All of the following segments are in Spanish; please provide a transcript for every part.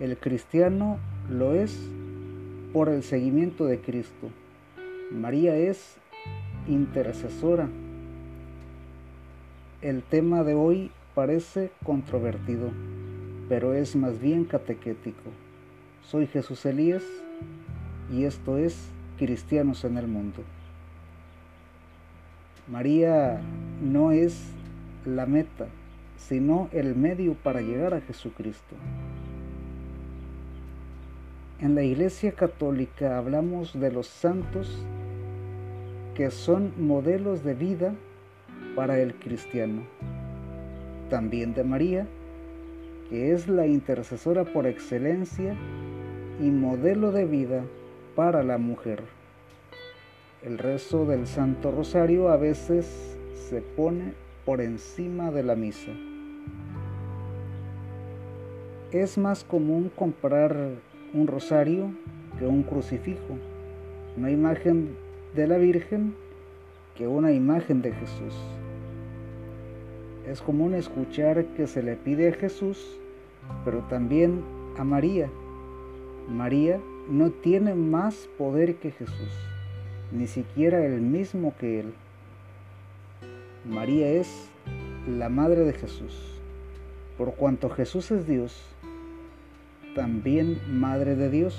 El cristiano lo es por el seguimiento de Cristo. María es intercesora. El tema de hoy parece controvertido, pero es más bien catequético. Soy Jesús Elías y esto es Cristianos en el Mundo. María no es la meta, sino el medio para llegar a Jesucristo. En la Iglesia Católica hablamos de los santos que son modelos de vida para el cristiano. También de María, que es la intercesora por excelencia y modelo de vida para la mujer. El rezo del Santo Rosario a veces se pone por encima de la misa. Es más común comprar un rosario que un crucifijo, una imagen de la Virgen que una imagen de Jesús. Es común escuchar que se le pide a Jesús, pero también a María. María no tiene más poder que Jesús, ni siquiera el mismo que Él. María es la madre de Jesús. Por cuanto Jesús es Dios, también madre de Dios,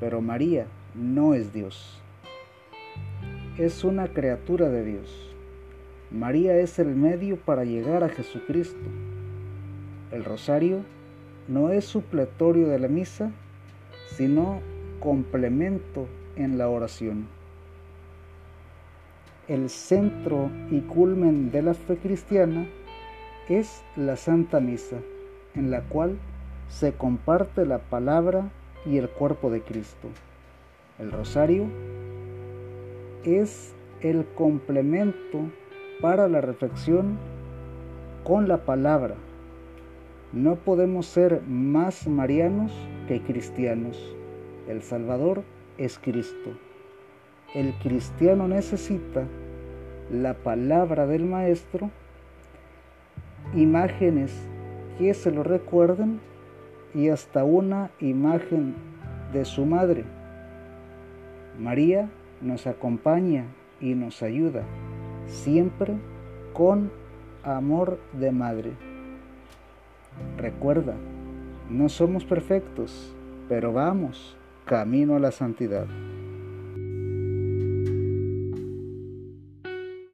pero María no es Dios. Es una criatura de Dios. María es el medio para llegar a Jesucristo. El rosario no es supletorio de la misa, sino complemento en la oración. El centro y culmen de la fe cristiana es la Santa Misa, en la cual se comparte la palabra y el cuerpo de Cristo. El rosario es el complemento para la reflexión con la palabra. No podemos ser más marianos que cristianos. El Salvador es Cristo. El cristiano necesita la palabra del Maestro, imágenes que se lo recuerden y hasta una imagen de su madre. María nos acompaña y nos ayuda, siempre con amor de madre. Recuerda, no somos perfectos, pero vamos camino a la santidad.